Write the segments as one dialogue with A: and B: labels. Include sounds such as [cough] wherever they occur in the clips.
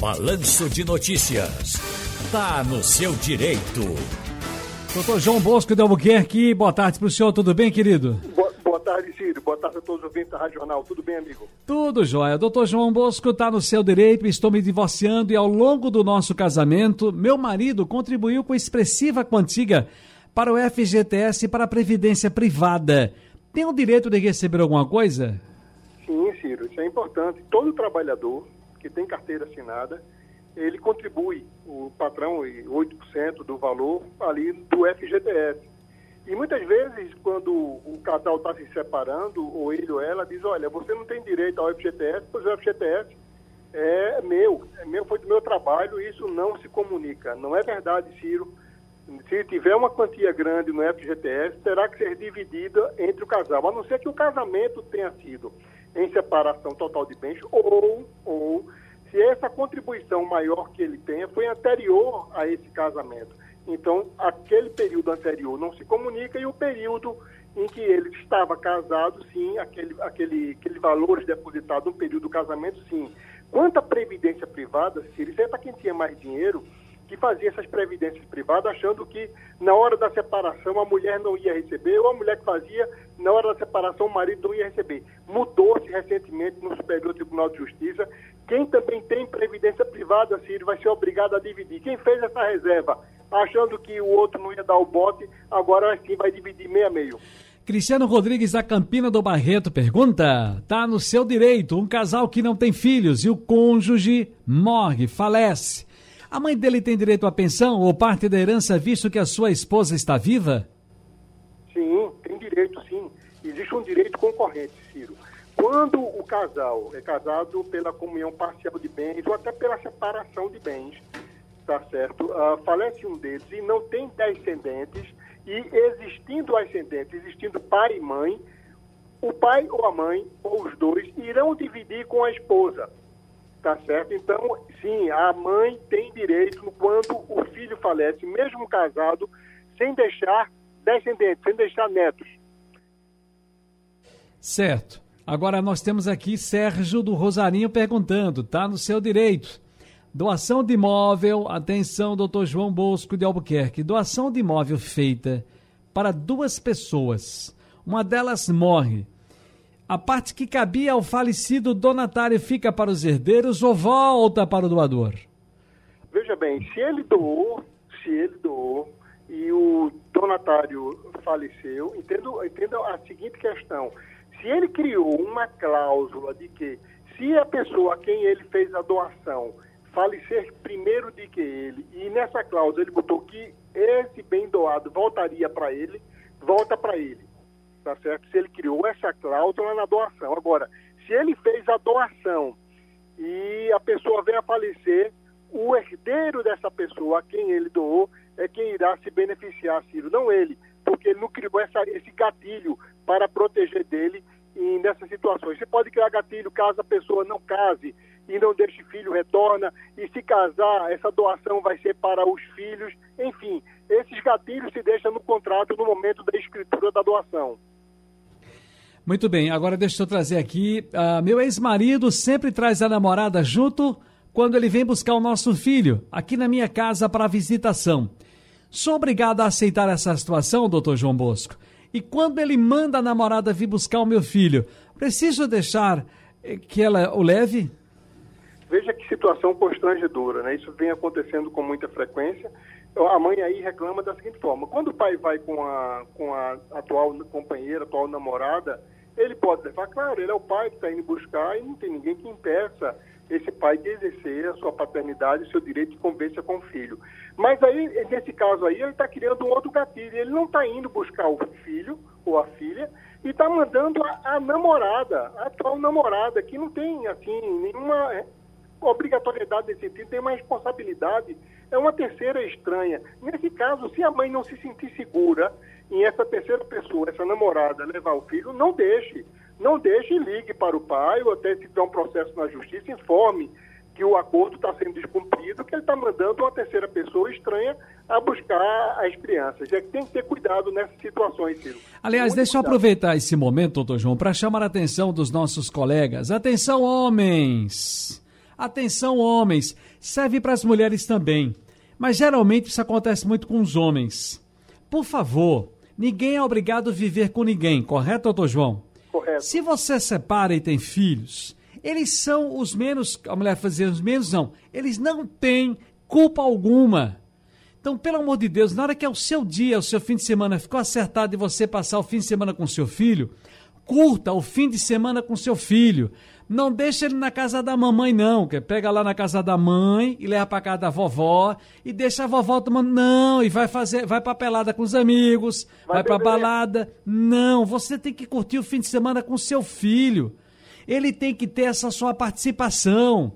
A: Balanço de Notícias. Tá no seu direito.
B: Doutor João Bosco de Albuquerque, boa tarde para o senhor, tudo bem, querido?
C: Boa, boa, tarde, Ciro. Boa tarde a todos os ouvintes da Rádio Jornal. Tudo bem, amigo?
B: Tudo jóia. Doutor João Bosco está no seu direito, estou me divorciando e ao longo do nosso casamento, meu marido contribuiu com expressiva quantia para o FGTS e para a Previdência Privada. Tem o direito de receber alguma coisa?
C: Sim, Ciro, isso é importante. Todo trabalhador que tem carteira assinada, ele contribui, o patrão, 8% do valor ali do FGTS. E muitas vezes, quando o casal está se separando, ou ele ou ela, diz, olha, você não tem direito ao FGTS, pois o FGTS é meu, é meu, foi do meu trabalho, isso não se comunica. Não é verdade, Ciro. Se tiver uma quantia grande no FGTS, terá que ser dividida entre o casal, a não ser que o casamento tenha sido em separação total de bens, ou, ou se essa contribuição maior que ele tenha foi anterior a esse casamento. Então, aquele período anterior não se comunica e o período em que ele estava casado, sim, aquele, aquele, aquele valor depositado no período do casamento, sim. Quanto à previdência privada, se é para quem tinha mais dinheiro, que fazia essas previdências privadas achando que na hora da separação a mulher não ia receber, ou a mulher que fazia, na hora da separação o marido não ia receber. Mudou-se recentemente no Superior Tribunal de Justiça. Quem também tem previdência privada, Ciro, vai ser obrigado a dividir. Quem fez essa reserva achando que o outro não ia dar o bote, agora sim vai dividir meio a meio.
B: Cristiano Rodrigues da Campina do Barreto pergunta: tá no seu direito um casal que não tem filhos e o cônjuge morre, falece. A mãe dele tem direito à pensão ou parte da herança, visto que a sua esposa está viva?
C: Sim, tem direito, sim. Existe um direito concorrente, Ciro. Quando o casal é casado pela comunhão parcial de bens ou até pela separação de bens, tá certo? Uh, falece um deles e não tem descendentes, e existindo ascendentes, existindo pai e mãe, o pai ou a mãe, ou os dois, irão dividir com a esposa. Tá certo? Então, sim, a mãe tem direito quando o filho falece, mesmo casado, sem deixar descendentes, sem deixar netos.
B: Certo. Agora nós temos aqui Sérgio do Rosarinho perguntando, tá no seu direito. Doação de imóvel, atenção, doutor João Bosco de Albuquerque. Doação de imóvel feita para duas pessoas. Uma delas morre a parte que cabia ao falecido donatário fica para os herdeiros ou volta para o doador?
C: Veja bem, se ele doou, se ele doou e o donatário faleceu, entendo, entendo a seguinte questão. Se ele criou uma cláusula de que se a pessoa a quem ele fez a doação falecer primeiro de que ele, e nessa cláusula ele botou que esse bem doado voltaria para ele, volta para ele tá certo? Se ele criou essa cláusula na doação. Agora, se ele fez a doação e a pessoa vem a falecer, o herdeiro dessa pessoa, a quem ele doou, é quem irá se beneficiar, Ciro, não ele, porque ele não criou essa, esse gatilho para proteger dele e nessas situações. Você pode criar gatilho caso a pessoa não case e não deixe filho, retorna, e se casar, essa doação vai ser para os filhos, enfim, esses gatilhos se deixam no contrato no momento da escritura da doação.
B: Muito bem, agora deixa eu trazer aqui. Uh, meu ex-marido sempre traz a namorada junto quando ele vem buscar o nosso filho aqui na minha casa para visitação. Sou obrigado a aceitar essa situação, doutor João Bosco. E quando ele manda a namorada vir buscar o meu filho, preciso deixar eh, que ela o leve?
C: Veja que situação constrangedora, né? Isso vem acontecendo com muita frequência. A mãe aí reclama da seguinte forma: quando o pai vai com a, com a atual companheira, atual namorada, ele pode levar, claro, ele é o pai que está indo buscar e não tem ninguém que impeça esse pai de exercer a sua paternidade, o seu direito de convivência com o filho. Mas aí, nesse caso aí, ele está criando um outro gatilho. Ele não está indo buscar o filho ou a filha e está mandando a, a, namorada, a atual namorada, que não tem, assim, nenhuma obrigatoriedade nesse sentido, tem uma responsabilidade. É uma terceira estranha. Nesse caso, se a mãe não se sentir segura em essa terceira pessoa, essa namorada, levar o filho, não deixe. Não deixe e ligue para o pai, ou até se tiver um processo na justiça, informe que o acordo está sendo descumprido, que ele está mandando uma terceira pessoa estranha a buscar as crianças. É que tem que ter cuidado nessas situações, Ciro.
B: Aliás, Muito deixa cuidado. eu aproveitar esse momento, doutor João, para chamar a atenção dos nossos colegas. Atenção, homens! Atenção, homens, serve para as mulheres também. Mas geralmente isso acontece muito com os homens. Por favor, ninguém é obrigado a viver com ninguém, correto, doutor João?
C: Correto.
B: Se você separa e tem filhos, eles são os menos, a mulher fazia os menos não, eles não têm culpa alguma. Então, pelo amor de Deus, na hora que é o seu dia, o seu fim de semana ficou acertado de você passar o fim de semana com seu filho, curta o fim de semana com seu filho. Não deixa ele na casa da mamãe, não. Que pega lá na casa da mãe e leva para casa da vovó e deixa a vovó tomando. Não, e vai fazer, vai pra pelada com os amigos, vai, vai pra balada. Não, você tem que curtir o fim de semana com seu filho. Ele tem que ter essa sua participação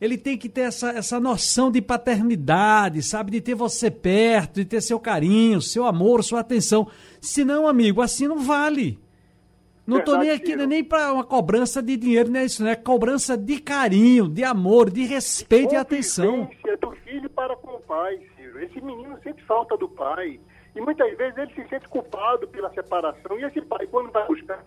B: ele tem que ter essa, essa noção de paternidade, sabe? De ter você perto, de ter seu carinho, seu amor, sua atenção. Senão, amigo, assim não vale. Não estou nem aqui nem para uma cobrança de dinheiro, não é isso, né? Cobrança de carinho, de amor, de respeito e atenção.
C: do filho para com o pai, Ciro. Esse menino sente falta do pai. E muitas vezes ele se sente culpado pela separação. E esse pai, quando vai buscar,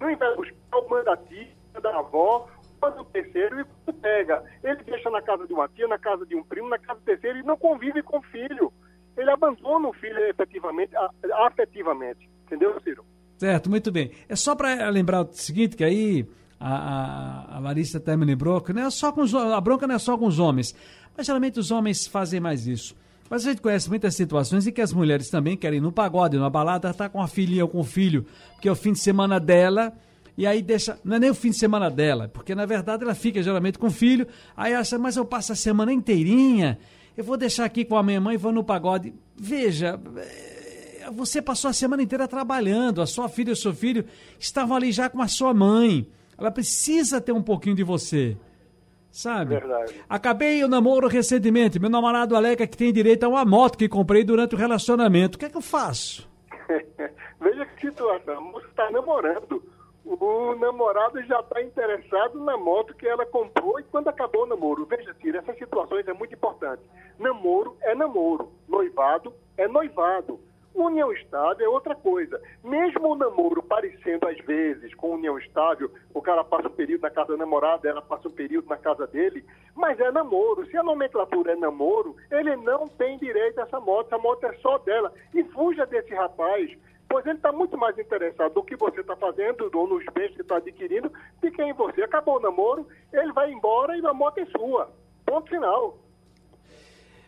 C: não vai buscar o manda da tia, da avó, quando o terceiro e pega. Ele deixa na casa de uma tia, na casa de um primo, na casa do terceiro e não convive com o filho. Ele abandona o filho efetivamente, afetivamente. Entendeu, Ciro?
B: Certo, muito bem. É só para lembrar o seguinte, que aí a, a, a Larissa até me lembrou que não é só com os, a bronca não é só com os homens, mas geralmente os homens fazem mais isso. Mas a gente conhece muitas situações em que as mulheres também querem ir no pagode, numa balada, tá com a filhinha ou com o filho, porque é o fim de semana dela e aí deixa. Não é nem o fim de semana dela, porque na verdade ela fica geralmente com o filho, aí acha, mas eu passo a semana inteirinha, eu vou deixar aqui com a minha mãe e vou no pagode. Veja, eh, você passou a semana inteira trabalhando, a sua filha e o seu filho estavam ali já com a sua mãe. Ela precisa ter um pouquinho de você. Sabe?
C: Verdade.
B: Acabei o namoro recentemente. Meu namorado alega que tem direito a uma moto que comprei durante o relacionamento. O que é que eu faço? [laughs]
C: Veja que situação. Você está namorando o namorado já está interessado na moto que ela comprou e quando acabou o namoro. Veja, Ciro, essas situações é muito importante. Namoro é namoro, noivado é noivado. União estável é outra coisa. Mesmo o namoro parecendo às vezes com união estável, o cara passa um período na casa da namorada, ela passa um período na casa dele, mas é namoro. Se a nomenclatura é namoro, ele não tem direito a essa moto, essa moto é só dela. E fuja desse rapaz pois ele está muito mais interessado no que você está fazendo ou nos bens que está adquirindo do que em você. Acabou o namoro, ele vai embora e a moto é sua. Ponto final.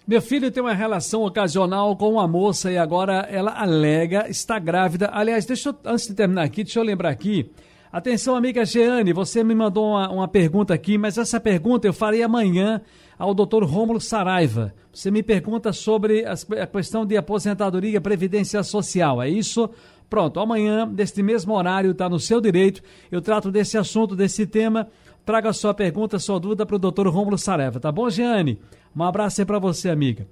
B: Meu filho tem uma relação ocasional com uma moça e agora ela alega estar grávida. Aliás, deixa eu, antes de terminar aqui, deixa eu lembrar aqui. Atenção, amiga Jeane, você me mandou uma, uma pergunta aqui, mas essa pergunta eu farei amanhã ao doutor Rômulo Saraiva. Você me pergunta sobre a questão de aposentadoria e previdência social, é isso? Pronto, amanhã, deste mesmo horário, está no seu direito. Eu trato desse assunto, desse tema. Traga sua pergunta, sua dúvida para o doutor Rômulo Saraiva, tá bom, Jeane? Um abraço aí para você, amiga.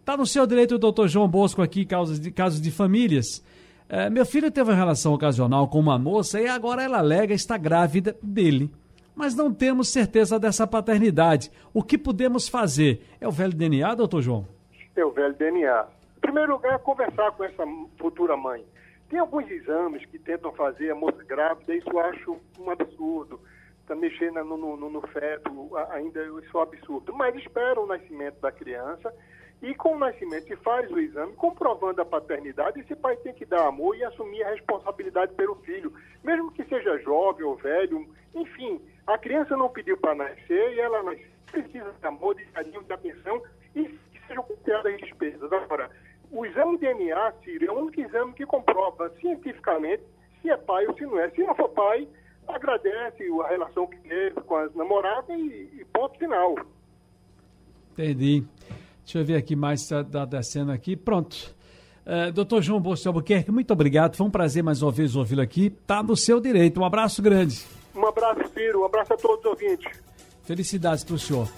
B: Está no seu direito o doutor João Bosco aqui, casos de, casos de famílias. É, meu filho teve uma relação ocasional com uma moça e agora ela alega estar grávida dele mas não temos certeza dessa paternidade. O que podemos fazer? É o velho DNA, doutor João?
C: É o velho DNA. Em primeiro lugar, conversar com essa futura mãe. Tem alguns exames que tentam fazer a moça grávida, isso eu acho um absurdo. Está mexendo no, no, no, feto, ainda isso é um absurdo. Mas espera o nascimento da criança e com o nascimento faz o exame, comprovando a paternidade, esse pai tem que dar amor e assumir a responsabilidade pelo filho, mesmo que seja jovem ou velho, enfim, a criança não pediu para nascer e ela precisa de amor, de carinho, de atenção e que sejam consideradas as despesas. Agora, o exame DNA, Ciro, é o único exame que comprova cientificamente se é pai ou se não é. Se não for pai, agradece a relação que teve com as namoradas e, e ponto final.
B: Entendi. Deixa eu ver aqui mais, está tá descendo aqui. Pronto. Uh, doutor João Bolso Albuquerque, muito obrigado. Foi um prazer mais uma vez ouvi-lo aqui. Está no seu direito. Um abraço grande.
C: Um abraço, Ciro. Um abraço a todos os ouvintes.
B: Felicidades para o senhor.